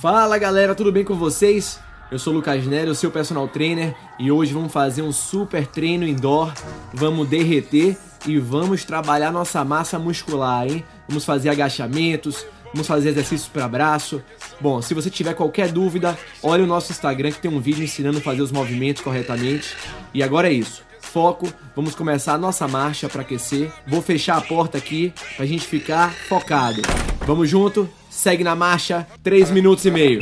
Fala galera, tudo bem com vocês? Eu sou o Lucas Nery, o seu personal trainer, e hoje vamos fazer um super treino indoor. Vamos derreter e vamos trabalhar nossa massa muscular, hein? Vamos fazer agachamentos, vamos fazer exercícios para braço. Bom, se você tiver qualquer dúvida, olha o nosso Instagram que tem um vídeo ensinando a fazer os movimentos corretamente. E agora é isso. Foco, vamos começar a nossa marcha para aquecer. Vou fechar a porta aqui pra gente ficar focado. Vamos junto? Segue na marcha, 3 minutos e meio.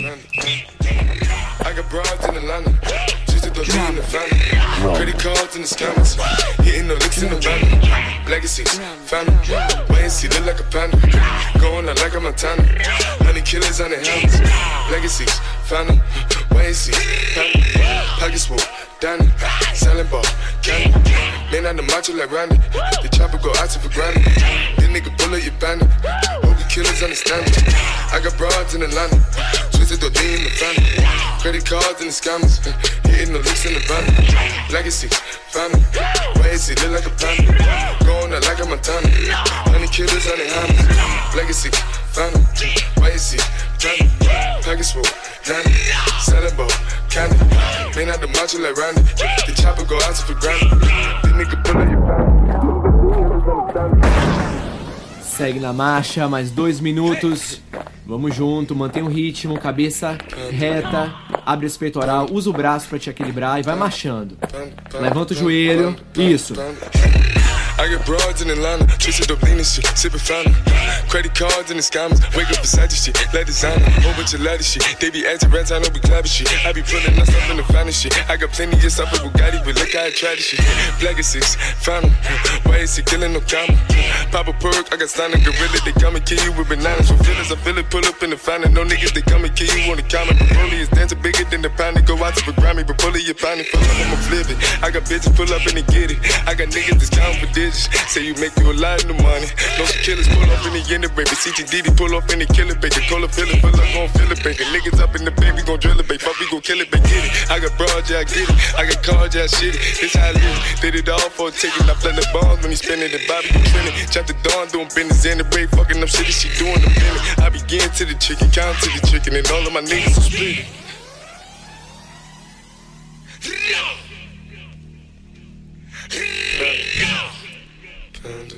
Family. And see, look like a panda. Going out like a Montana, honey killers on the helmets. Legacies, family, and see, family. Pockets full, Danny, selling ball, candy. On the macho like Randy, the chopper go out to for granted. This nigga bullet. Killers understand me. I got broads in Atlanta, twisted the D in the family. Credit cards and the scammers, hitting the licks in the van. Legacy, family, why is he look like a panda? Going out like a Montana, honey killers on the hammers. Legacy, family, why is he Johnny? Package full, Danny, selling ball, candy. Man out the macho like Randy, the chopper go out for granted. This nigga bullet your Segue na marcha, mais dois minutos. Vamos junto, mantém o ritmo, cabeça reta, abre esse peitoral, usa o braço para te equilibrar e vai marchando. Levanta o joelho, isso. I get broads in Atlanta, twisted up lean and shit, sipping fountain. Credit cards and the scammers, wake up beside your shit, let designer, whole bunch of ladder shit. They be acting rats, I know we clapping shit. I be pulling us up in the finest shit. I got plenty of stuff with Bugatti, but look how I try this shit. Black is six, found Why is he killing no comma? Pop a perk, I got signed a gorilla, they come and kill you with bananas. For feelings, I feel it, pull up in the fountain. No niggas, they come and kill you on the counter. Broly is dancing bigger than the pound. Go out to the Grammy, but pull it, you pound it, up, I'ma flip it. I got bitches, pull up and they get it. I got niggas that's counting for digits. Say you make you a lot of money. No killers pull up in the end, baby. CTDD pull up in the killer, baby. Call a feeling, pull up, gon' feel it, baby. Niggas up in the baby, gon' drill it, baby. Fuck, we gon' kill it, baby. Get it. I got broad, yeah, I get it. I got cards, yeah, I shit it. This how I live. Did it all for a ticket. I play the bombs when he spinning the Bobby, you trending. Chop the dawn, doing business in the break, fucking up shit, she doing the minute. I begin to the chicken, count to the chicken, and all of my niggas are split. Panda.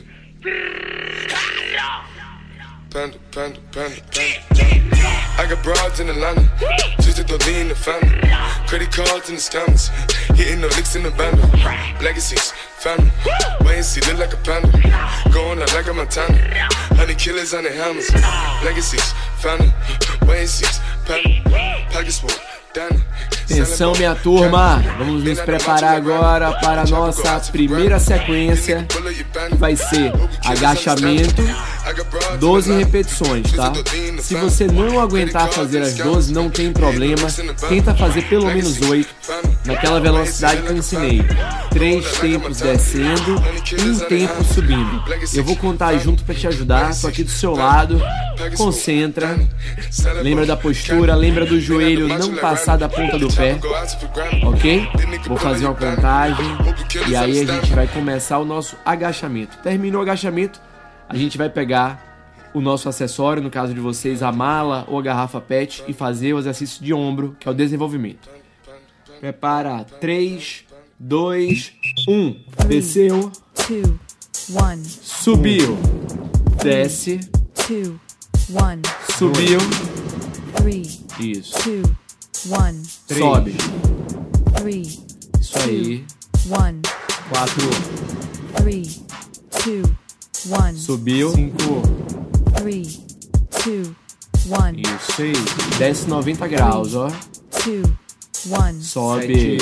Panda, panda, panda, panda. I got broads in Atlanta, twisted the lean in the family. Credit cards and the scammers, hitting the licks in the bando. Legacies, family, wait and see, look like a panda. Going out like a Montana, honey killers on the hammers. Legacies, family, wait and see, panda, package full. Atenção, minha turma! Vamos nos preparar agora para a nossa primeira sequência, que vai ser agachamento, 12 repetições, tá? Se você não aguentar fazer as 12, não tem problema, tenta fazer pelo menos 8, naquela velocidade que eu ensinei. Três tempos descendo, um tempo subindo. Eu vou contar junto para te ajudar, tô aqui do seu lado. Concentra, lembra da postura, lembra do joelho não passar da ponta do pé, ok? Vou fazer uma contagem e aí a gente vai começar o nosso agachamento. Terminou o agachamento, a gente vai pegar o nosso acessório, no caso de vocês, a mala ou a garrafa PET e fazer o exercício de ombro, que é o desenvolvimento. Prepara. 3, 2, 1. Desceu, two, one, subiu, desce, two, one, subiu, three, isso. two, one, Sobe, three, isso aí. one, 4, three, two, one, subiu, 5, three, two, one, isso aí. Desce 90 graus, ó. two, one, Sobe.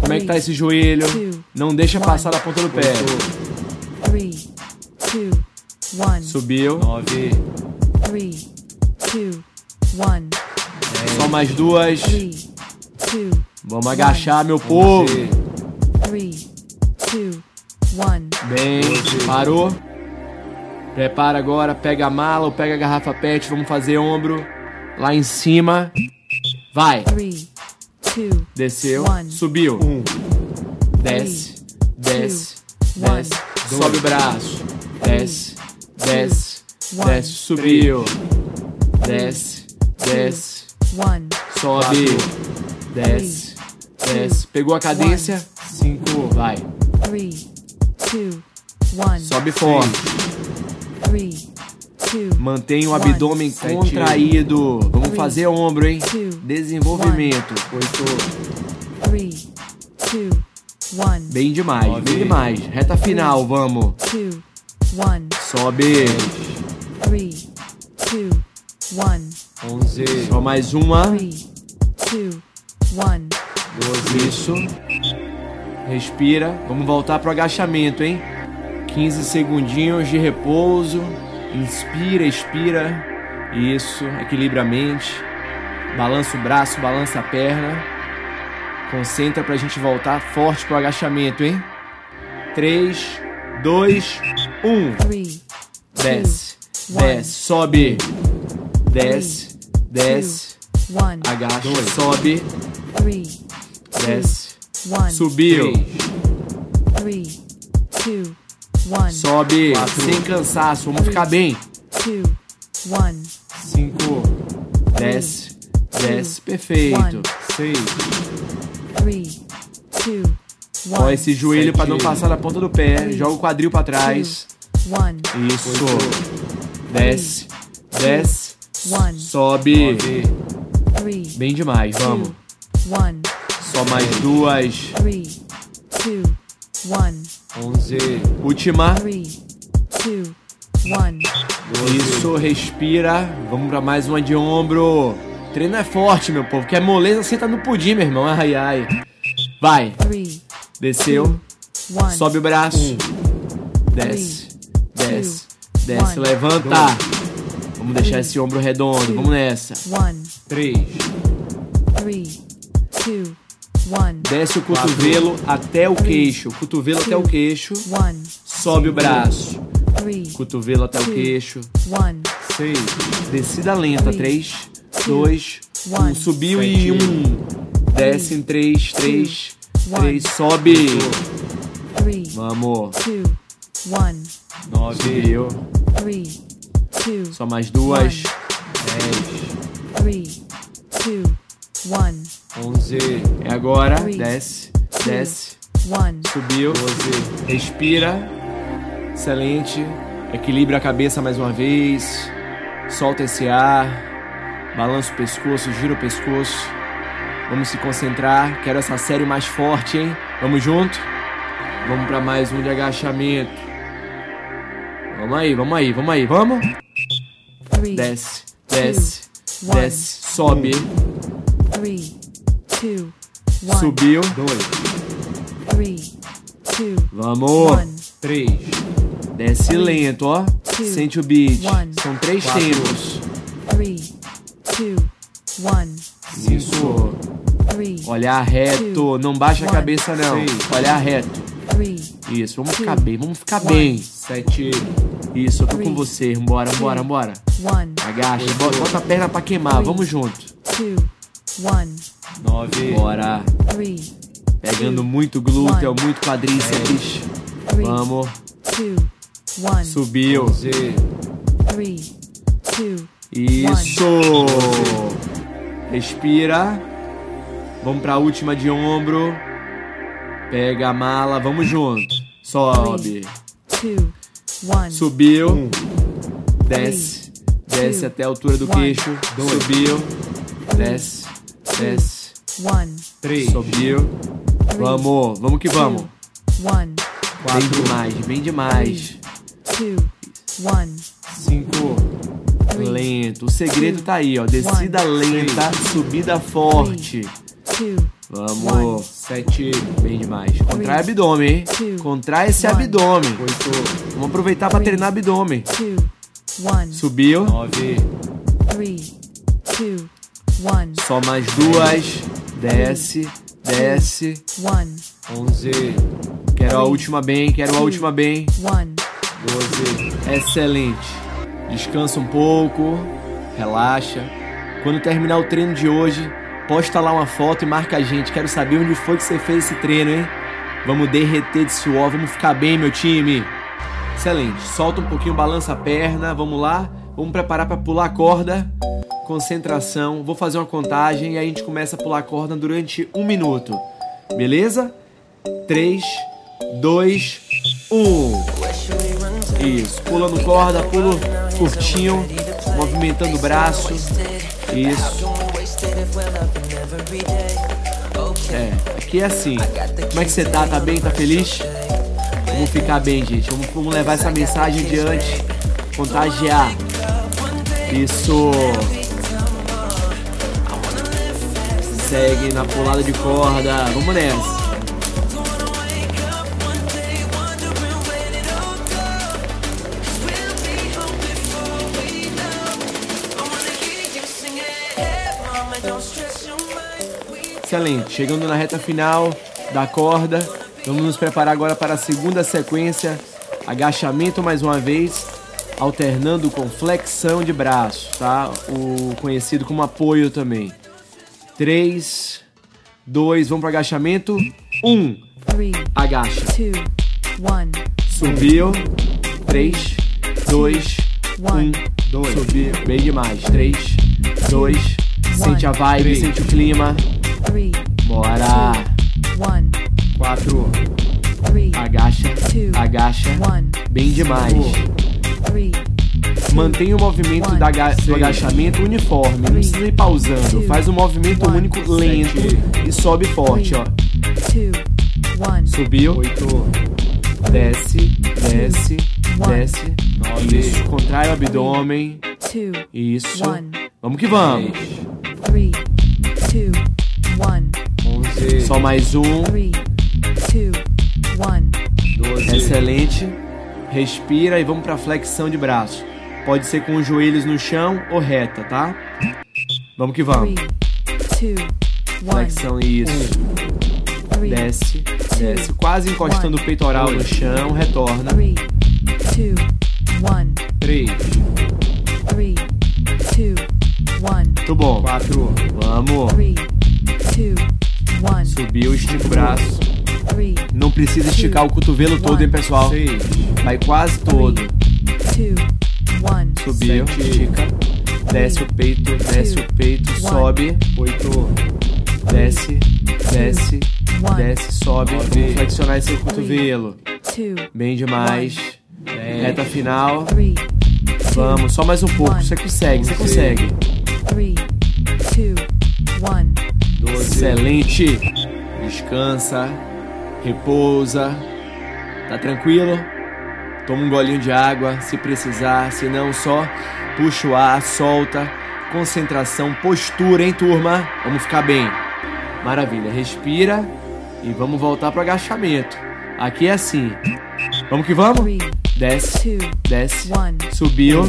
Como é que tá esse joelho? Não deixa passar da ponta do pé. three, two, one, Subiu. 9. three, two, one, Só mais duas. three, two, Vamos agachar, meu povo. three, two, one, Bem, parou. Prepara agora, pega a mala ou pega a garrafa PET, vamos fazer ombro lá em cima. Vai, three, two, desceu, One. subiu. Desce, desce, one, desce, sobe o braço. Desce, desce, one, desce, subiu. desce, desce, one, sobe, desce, desce. Pegou a cadência? Cinco, vai. three, two, one, Sobe forte. three, two, Mantém o One. abdômen Sete. contraído. Vamos fazer ombro, hein? Desenvolvimento. three, two, one, Bem demais, Nove. bem demais. Reta final, vamos. two, one, Sobe. three, two, one, Onze, Só mais uma. three, two, one, doze, Isso. Respira. Vamos voltar pro agachamento, hein? 15 segundinhos de repouso. Inspira, expira. Isso. Equilibra a mente. Balança o braço, balança a perna. Concentra pra gente voltar forte pro agachamento, hein? 3, 2, 1. three, Desce, desce, sobe. Desce, desce. Agacha, sobe, desce. Subiu. Sobe sem cansaço, vamos ficar bem. Two, one, Cinco. Desce, desce, perfeito. One. seis, three, two, Ó one, esse joelho pra não passar na ponta do pé. Joga o quadril pra trás. one, Isso. Desce, desce. one, Sobe. nove, three, Bem demais, vamos. one, Só mais duas. three, two, one, onze, Última. three, two, one, Isso, respira. Vamos pra mais uma de ombro. Treino é forte, meu povo. Quer moleza, senta no pudim, meu irmão. Ai, ai. Vai. three, Desceu. one, Sobe o braço. Desce. Desce. Desce. one. Levanta. Vamos deixar esse ombro redondo. Vamos nessa. one, três, three, two, one, Desce o cotovelo até o queixo. Cotovelo até o queixo. one, Sobe o braço. Three, Cotovelo até o queixo. one, seis, Descida lenta. Três, dois, um. one. Subiu Sete. e um. Desce em três, três, one. três. Sobe. three, Vamos. two, one, nove, Subiu. three, two, Só mais duas. dez, three, two, one, onze, É agora. Three. Desce. Desce. one, Subiu. doze, Respira. Excelente. Equilibra a cabeça mais uma vez. Solta esse ar. Balança o pescoço, gira o pescoço. Vamos se concentrar. Quero essa série mais forte, hein? Vamos junto? Vamos para mais um de agachamento. Vamos aí, vamos aí, vamos aí, vamos? three, Desce, desce, one. desce, sobe, three, two, one, subiu. dois, three, two, Vamos. one, três, Desce lento, ó. Sente o beat. one. São três Quatro. tempos. three, two, one, Isso. three, Olhar reto, não baixa a One. cabeça não. Seis. Olhar reto. three, Isso, vamos ficar Two. bem, vamos ficar One. bem. sete, Isso, eu tô com Three. você. Bora, bora, bora. one, Agacha, bota, bota a perna pra queimar, Three. vamos junto. two, one, nove, Bora. three, Pegando Two. muito glúteo, One. muito quadríceps. three, Vamos. two, one, Subiu. onze, three, two, Isso. Respira. Vamos pra última de ombro. Pega a mala, vamos junto. Sobe. two, one, Subiu. um, Desce. Desce two, até a altura do one. queixo. Dois. Subiu. Desce. Desce. one, três, Subiu. Vamos, vamos que vamos. one, Bem demais, bem demais. Two, one, cinco, three, Lento. O segredo tá aí, ó. Descida One. lenta, subida forte. two, Vamos. sete, Bem demais. Contrai Three. abdômen, hein? Two. Contrai esse One. abdômen. oito, Vamos aproveitar pra Three. treinar abdômen. two, one, Subiu. nove, three, two, one, Só mais duas. Desce, desce. one, onze, Quero a última bem, quero a última bem. one, doze, Excelente. Descansa um pouco, relaxa. Quando terminar o treino de hoje, posta lá uma foto e marca a gente. Quero saber onde foi que você fez esse treino, hein? Vamos derreter de suor, vamos ficar bem, meu time. Excelente. Solta um pouquinho, balança a perna, vamos lá. Vamos preparar para pular a corda. Concentração. Vou fazer uma contagem e a gente começa a pular a corda durante um minuto. Beleza? 3, 2, 1. Isso. Pulando corda, pulo curtinho, movimentando o braço. Isso. É, aqui é assim. Como é que você tá? Tá bem? Tá feliz? Vamos ficar bem, gente. Vamos, vamos levar essa mensagem adiante. Contagiar. Isso. Segue na pulada de corda. Vamos nessa. Excelente. Chegando na reta final da corda, vamos nos preparar agora para a segunda sequência. Agachamento mais uma vez, alternando com flexão de braço, tá? O conhecido como apoio também. 3, 2, vamos para agachamento. 1, three, agacha. two, one. Subiu. 3, 2, 1, 2. Subiu. Bem demais. 3, 2. Sente a vibe, sente o clima. Three, Bora. one, 4. three, Agacha, two, agacha. one, Bem demais. three, Mantenha o movimento da aga- do agachamento uniforme. Não precisa ir pausando. Faz um movimento único lento e sobe forte, ó. two, one. Subiu. 8. Desce, desce, desce. Isso. Contrai o abdômen. Two, Isso. one, Vamos que vamos. three, two, one, Só mais um. three, two, one. Excelente. Respira e vamos para flexão de braço. Pode ser com os joelhos no chão ou reta, tá? Vamos que vamos. Three, two, one, Flexão, isso. Desce, desce. Quase encostando o peitoral no chão. Retorna. three, two, one, 3. three, two, one, Muito bom. 4. Vamos. three, two, one, Subiu, estica o braço. three, Não precisa esticar o cotovelo todo, hein, pessoal? Vai quase todo. two, one, Subiu, estica. Desce o peito, desce o peito, sobe. 8. Desce, desce, desce, sobe. Vamos flexionar esse cotovelo. Bem demais. Reta final. Vamos, só mais um pouco. Você consegue, você consegue. three, two, one. Excelente. Descansa. Repousa. Tá tranquilo? Toma um golinho de água se precisar. Se não, só puxa o ar, solta. Concentração, postura, hein, turma? Vamos ficar bem. Maravilha. Respira e vamos voltar pro agachamento. Aqui é assim. Vamos que vamos? Desce, desce. Subiu.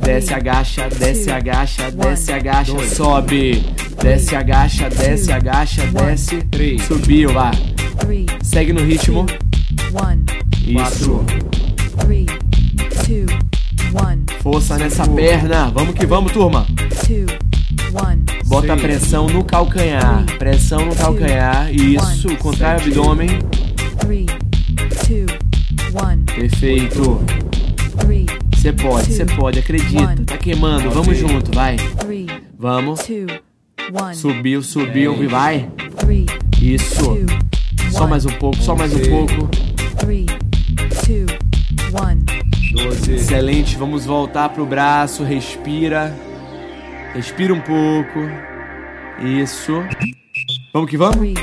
Desce, agacha, desce, agacha, desce, agacha, sobe. Desce, agacha, desce, agacha, desce. Subiu lá. Segue no ritmo. Isso. Força nessa perna. Vamos que vamos, turma. Bota pressão no calcanhar. Pressão no calcanhar. Isso. Contrai o abdômen. Perfeito. Você pode, você pode. Acredita. Tá queimando. Vamos junto, vai. Vamos. Subiu, subiu e vai. Isso. Só mais um pouco, só mais um pouco. Excelente, vamos voltar pro braço, respira. Respira um pouco. Isso. Vamos que vamos?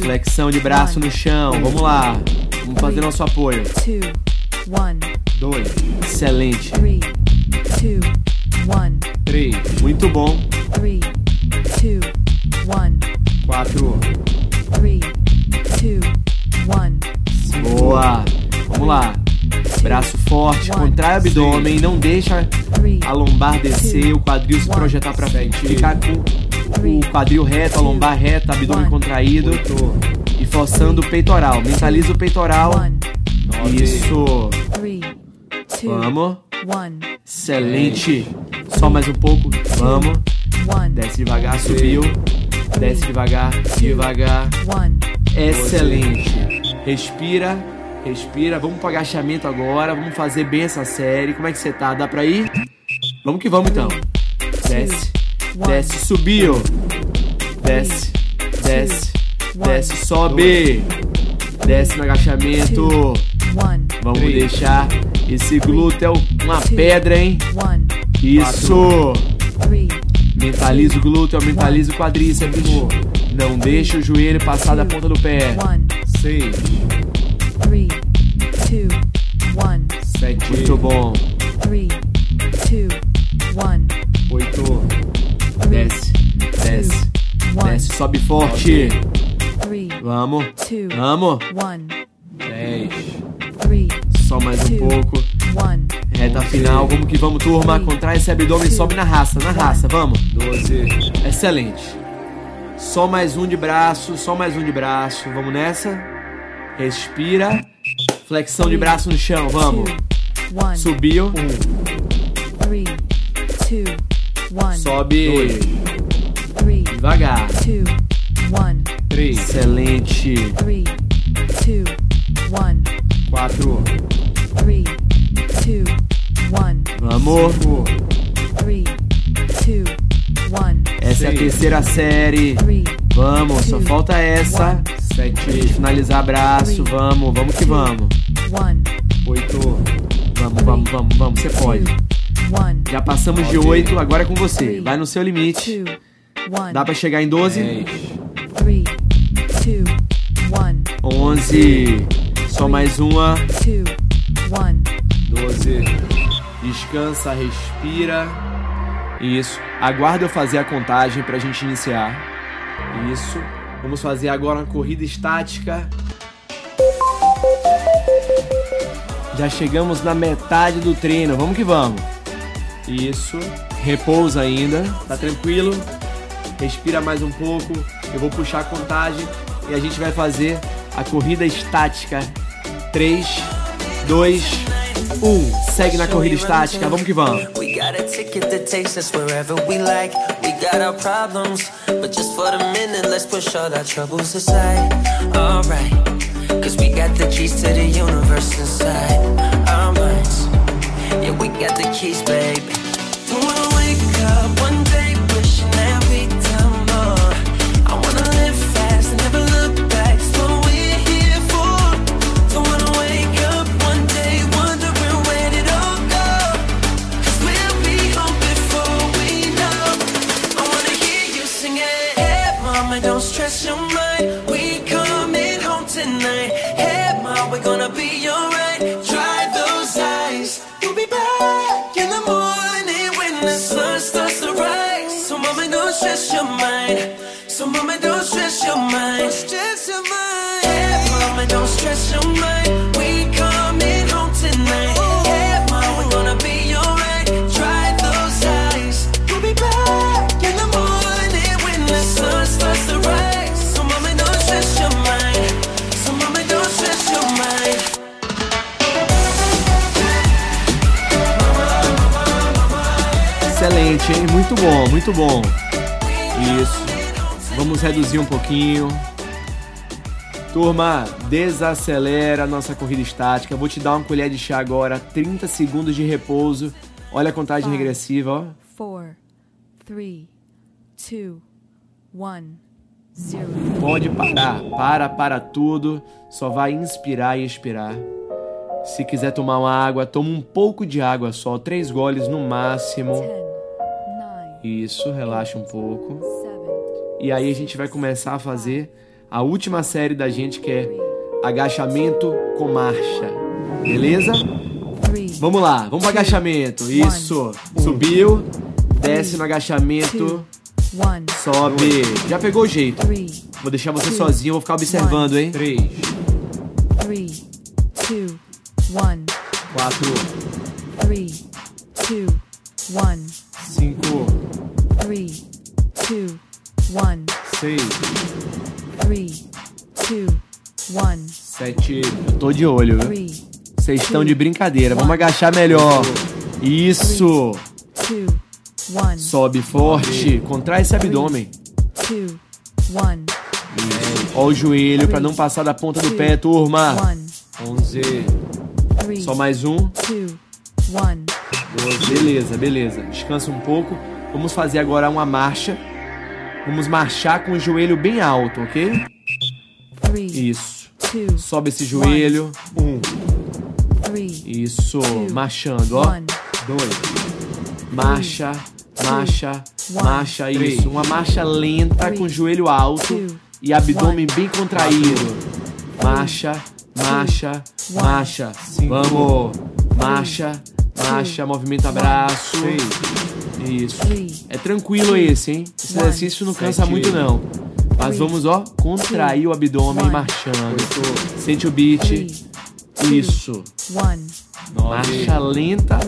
Flexão de braço no chão. Vamos lá. Vamos fazer nosso apoio. two, one, Dois. Excelente. three, two, one, Três. Muito bom. three, two, one, Quatro. three, two, one. Boa. Vamos lá. Braço forte, contrai o abdômen, não deixa a lombar descer, o quadril se projetar pra frente. Ficar com o quadril reto, a lombar reta, abdômen contraído e forçando o peitoral. Mentaliza o peitoral. Isso. Two, Vamos. one, Excelente. Só mais um pouco. Vamos. one, Desce devagar, subiu. Desce devagar, devagar. one. Excelente. Respira Respira, vamos pro agachamento agora, vamos fazer bem essa série. Como é que você tá? Dá pra ir? Vamos que vamos então. Desce, desce, subiu. Desce, desce, desce, sobe. Desce no agachamento. Vamos deixar esse glúteo uma pedra, hein? Isso. Mentaliza o glúteo, mentaliza o quadríceps. Não deixa o joelho passar da ponta do pé. seis, sete, Muito bom. oito, Desce, desce, desce, sobe forte. Vamos, vamos. Só mais um pouco. one, Reta final, vamos que vamos, turma. Contrai esse abdômen, sobe na raça, na raça, vamos. doze, Excelente. Só mais um de braço, só mais um de braço. Vamos nessa. Respira. Flexão de braço no chão, vamos. Subiu. three, two, one, Sobe. three, Devagar. two, one, três, Excelente. three, two, one, quatro, three, two, one, Vamos. cinco, three, two, one, Essa é a terceira série. three, Vamos, só falta essa. sete, Finalizar braço, vamos, vamos que vamos. one, oito, Vamos, vamos, vamos, vamos, você pode. Já passamos de Nove. 8, agora é com você. Vai no seu limite. Dá pra chegar em 12? dez, three, two, one, 11. Só mais uma. Doze, Descansa, respira. Isso. Aguarda eu fazer a contagem pra gente iniciar. Isso. Vamos fazer agora uma corrida estática. Já chegamos na metade do treino. Vamos que vamos. Isso. Repousa ainda. Tá tranquilo? Respira mais um pouco. Eu vou puxar a contagem e a gente vai fazer a corrida estática. 3, 2, 1. Segue na corrida estática. Vamos que vamos. We got a ticket that takes us wherever we like. We got our problems, but just for the minute, let's push all our troubles aside. Alright, cause we got the keys to the universe inside our minds. Yeah, we got the keys, baby. Muito bom. Isso. Vamos reduzir um pouquinho. Turma, desacelera a nossa corrida estática. Vou te dar uma colher de chá agora, 30 segundos de repouso. Olha a contagem Five. regressiva, ó. four, three, two, one, zero. Pode parar. Para, para tudo. Só vai inspirar e expirar. Se quiser tomar uma água, toma um pouco de água só, três goles no máximo. Ten, Isso, relaxa um pouco. E aí a gente vai começar a fazer a última série da gente que é agachamento com marcha. Beleza? Vamos lá, vamos pro agachamento. Isso. Subiu, desce no agachamento, sobe. Já pegou o jeito. Vou deixar você sozinho, vou ficar observando, hein? três, three, two, one, quatro, three, two, one, cinco, three, two, one, seis, three, two, one, sete, Eu tô de olho, viu? three, Vocês estão de brincadeira. Vamos agachar melhor. Isso. two, one, Sobe forte. Contrai esse abdômen. two, one, Ó o joelho pra não passar da ponta do pé, turma. one, 11. three, Só mais um. two, one. 12. Beleza, beleza. Descansa um pouco. Vamos fazer agora uma marcha. Vamos marchar com o joelho bem alto, ok? Isso. Sobe esse joelho. Um. Isso. Marchando, ó. Dois. Marcha, marcha, marcha. Isso. Uma marcha lenta com o joelho alto e abdômen bem contraído. Marcha, marcha, marcha. Vamos. Marcha, marcha. Movimenta braço. Isso. É tranquilo esse, hein? Esse exercício não cansa muito, não. Mas vamos, ó, contrair o abdômen marchando. Sente o beat. Isso. Marcha lenta,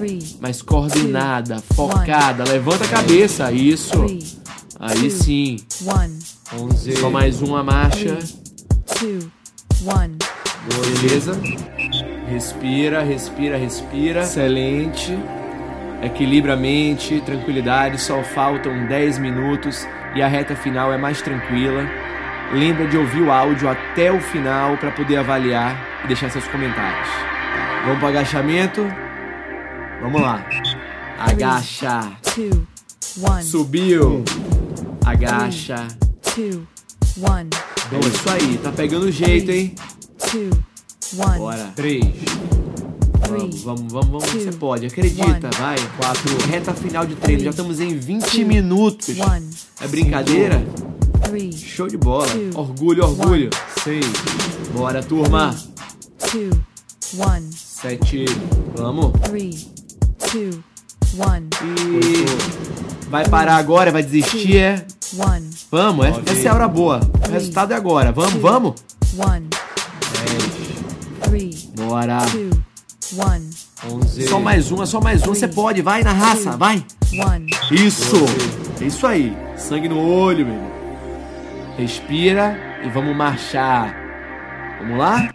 mas coordenada, focada. Levanta a cabeça. Isso. Aí sim. one, 11. Só mais uma marcha. Beleza? Respira, respira, respira. Excelente. Equilibra a mente, tranquilidade. Só faltam 10 minutos e a reta final é mais tranquila. Lembra de ouvir o áudio até o final para poder avaliar e deixar seus comentários. Vamos para agachamento? Vamos lá. Agacha. Two, one, Subiu. Agacha. two, one, É isso aí, tá pegando jeito, hein? two, one, Bora. 3. Vamos, vamos, vamos, vamos. two, Você pode, acredita, one. vai. Quatro. Reta final de treino, já estamos em 20 minutos. one, É brincadeira? three, Show de bola. two, Orgulho, orgulho. 6. Bora, turma. two, one, Sete. Vamos. three, two, one, E vai parar agora, vai desistir, é? one, Vamos, essa, Nove. essa é a hora boa. O resultado é agora. Vamos, vamos. one, 10. Bora. two, one, 11. Só mais uma, só mais um. Você pode, vai na raça, vai. one, Isso! É isso aí. Sangue no olho, meu. Respira e vamos marchar. Vamos lá?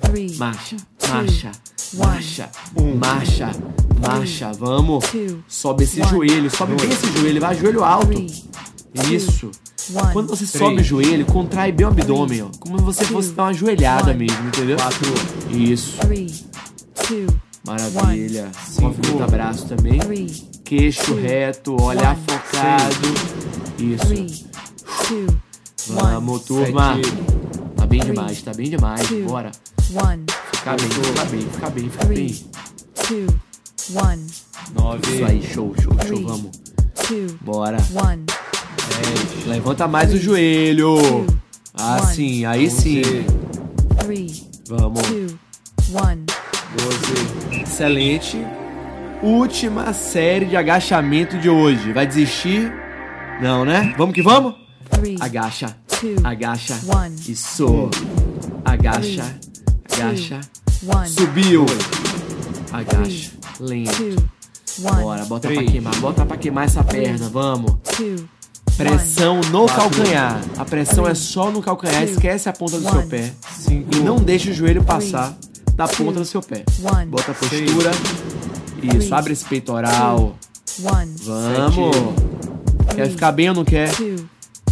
three, Marcha, marcha, one, marcha, marcha, marcha. Vamos. two, Sobe esse one, joelho, sobe bem esse joelho, vai joelho alto. three, Isso. One, Quando você três, sobe o joelho, contrai bem o abdômen, ó. Como se você fosse dar uma joelhada one, mesmo, entendeu? 4. Isso. three, two, Maravilha. Cinco. Movimenta braço também. three, Queixo two, reto, olhar one, focado. Isso. three, two, Vamos, one, turma. Sete. Tá bem demais, tá bem demais. two, Bora. one, Fica bem, fica bem, fica bem, fica bem. two, one, 9. Isso aí, show, show, show. Three. Vamos. two, Bora. one, 10. Levanta mais o joelho. Assim, aí sim. 11. three, Vamos. two, one, 12. Excelente. Última série de agachamento de hoje. Vai desistir? Não, né? Vamos que vamos? Agacha. Agacha. Isso. Agacha. Agacha. Subiu. Agacha. Lento. Bora, bota pra queimar. Bota pra queimar essa perna. Vamos. Two, Pressão no Quatro. calcanhar. A pressão é só no calcanhar. Two. Esquece a ponta do seu One. pé. 5. E não deixe o joelho passar da ponta do seu pé. one, Bota a postura. Isso, abre esse peitoral. one, Vamos. Quer ficar bem ou não quer? two,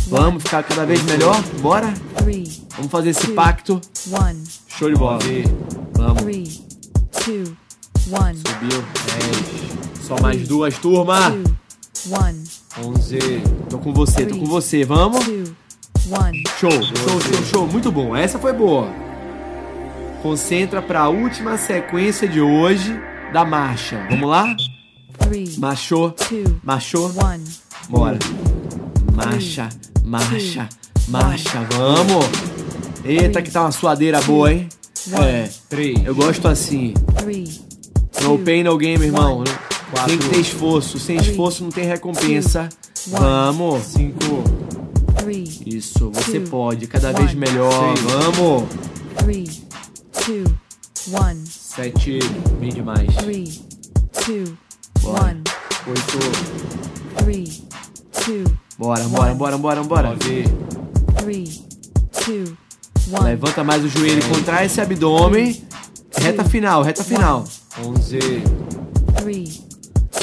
Vamos ficar cada vez melhor? Bora? three, Vamos fazer esse pacto. one, Show de bola. 9. Vamos. three, two, one, Subiu. 10. Só mais duas, turma. One, 11. Tô com você, tô com você. Vamos? two, one, Show, show, show, show. Muito bom. Essa foi boa. Concentra para a última sequência de hoje da marcha. Vamos lá? three, Marchou, two, marchou. one, Bora. Marcha, marcha, marcha. Vamos. Eita, que tá uma suadeira boa, hein? É, 3. eu gosto assim. No pain, no game, irmão. Quatro. Tem que ter esforço. Sem esforço não tem recompensa. Vamos. 5. three, Isso, você pode. Cada vez melhor. Vamos. three, two, one, 7. Bem demais. three, two, Bora. one, 8. three, two, Bora, bora, bora, bora, bora. 9. three, two, one, Levanta mais o joelho, contrai esse abdômen. Reta final, reta final. 11. three, two,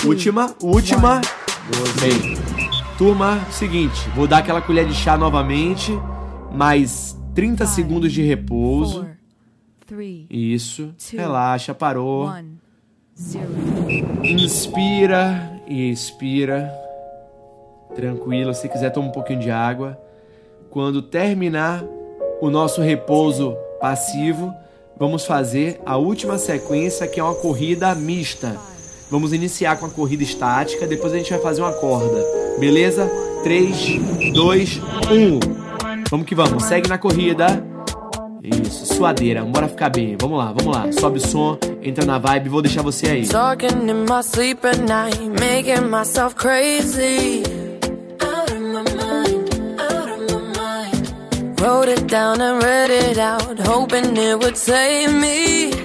Última, última. 12. Bem, turma, seguinte, vou dar aquela colher de chá novamente, mais 30 segundos de repouso. four, three, Isso. Two. Relaxa, parou. one. Inspira e expira. Tranquilo. Se quiser, toma um pouquinho de água. Quando terminar o nosso repouso passivo, vamos fazer a última sequência, que é uma corrida mista. Vamos iniciar com a corrida estática, depois a gente vai fazer uma corda. Beleza? 3, 2, 1. Vamos que vamos. Segue na corrida. Isso, suadeira. Bora ficar bem. Vamos lá, vamos lá. Sobe o som, entra na vibe. Vou deixar você aí. Talking in my sleep at night, making myself crazy. Out of my mind, out of my mind. Wrote it down and read it out, hoping it would save me.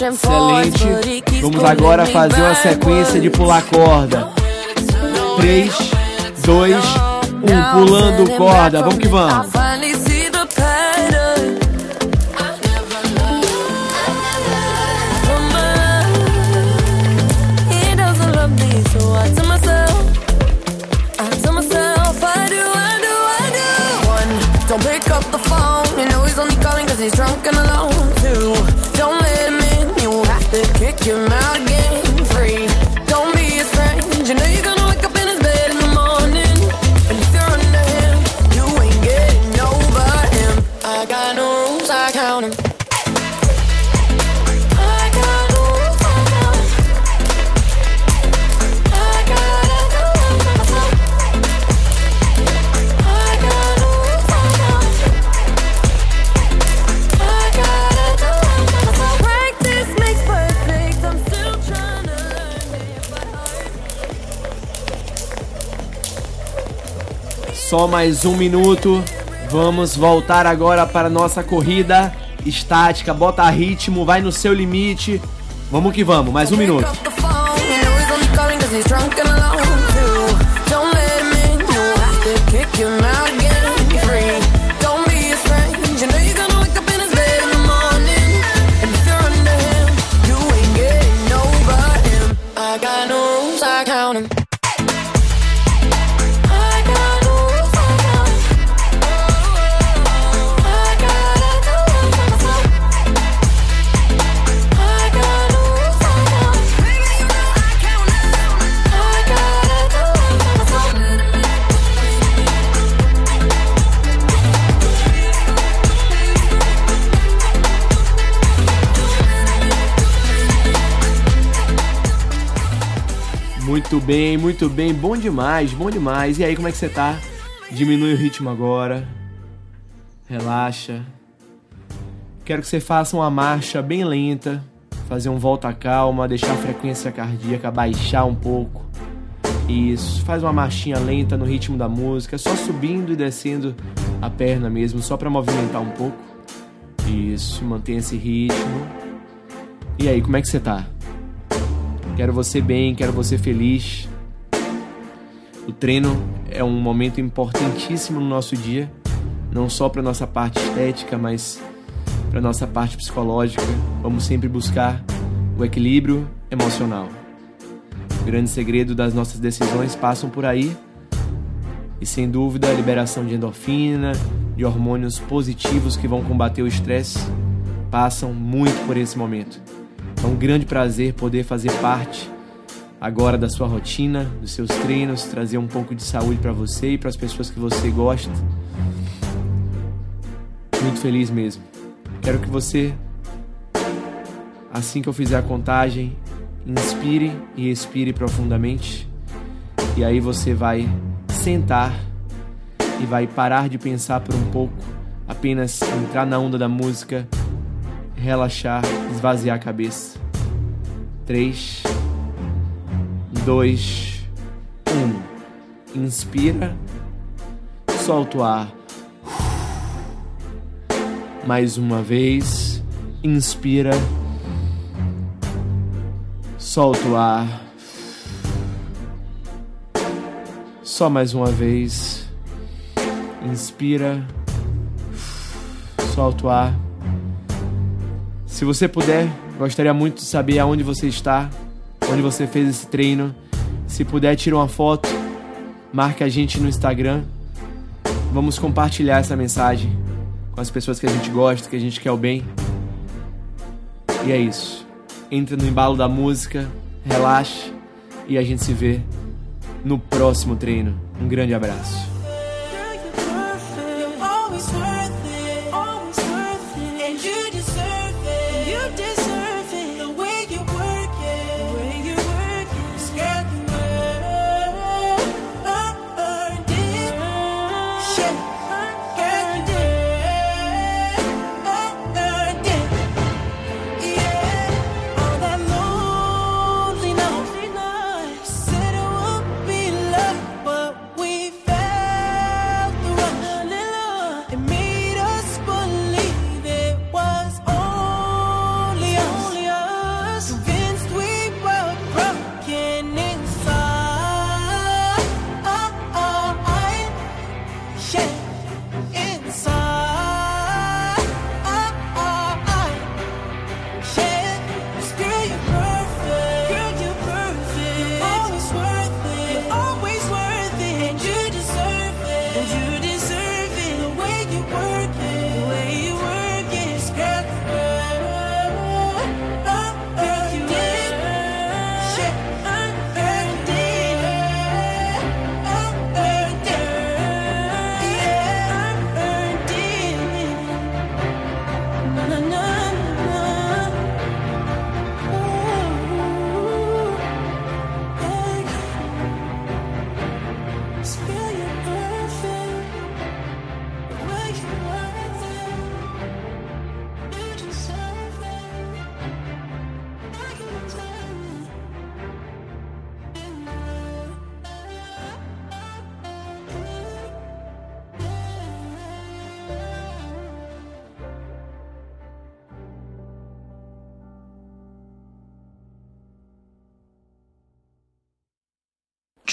Excelente. Vamos agora fazer uma sequência de pular corda. 3, 2, 1. Pulando corda. Vamos que vamos. Só mais um minuto. Vamos voltar agora para a nossa corrida estática. Bota ritmo, vai no seu limite. Vamos que vamos, mais um minuto. Don't let him in, you have to kick bem, muito bem. Bom demais, bom demais. E aí, como é que você tá? Diminui o ritmo agora. Relaxa. Quero que você faça uma marcha bem lenta. Fazer um volta calma, deixar a frequência cardíaca baixar um pouco. Isso. Faz uma marchinha lenta no ritmo da música, só subindo e descendo a perna mesmo, só para movimentar um pouco. Isso, mantenha esse ritmo. E aí, como é que você tá? Quero você bem, quero você feliz. O treino é um momento importantíssimo no nosso dia, não só para nossa parte estética, mas para nossa parte psicológica. Vamos sempre buscar o equilíbrio emocional. O grande segredo das nossas decisões passam por aí. E sem dúvida, a liberação de endorfina, de hormônios positivos que vão combater o estresse, passam muito por esse momento. É um grande prazer poder fazer parte agora da sua rotina, dos seus treinos, trazer um pouco de saúde para você e para as pessoas que você gosta. Muito feliz mesmo. Quero que você, assim que eu fizer a contagem, inspire e expire profundamente. E aí você vai sentar e vai parar de pensar por um pouco, apenas entrar na onda da música, relaxar, esvaziar a cabeça. 3, 2, 1. Inspira, solta o ar. Mais uma vez, inspira, solta o ar. Só mais uma vez. Inspira. Solta o ar. Se você puder, gostaria muito de saber aonde você está, onde você fez esse treino. Se puder, tira uma foto, marque a gente no Instagram. Vamos compartilhar essa mensagem com as pessoas que a gente gosta, que a gente quer o bem. E é isso. Entra no embalo da música, relaxe e a gente se vê no próximo treino. Um grande abraço.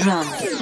Drum.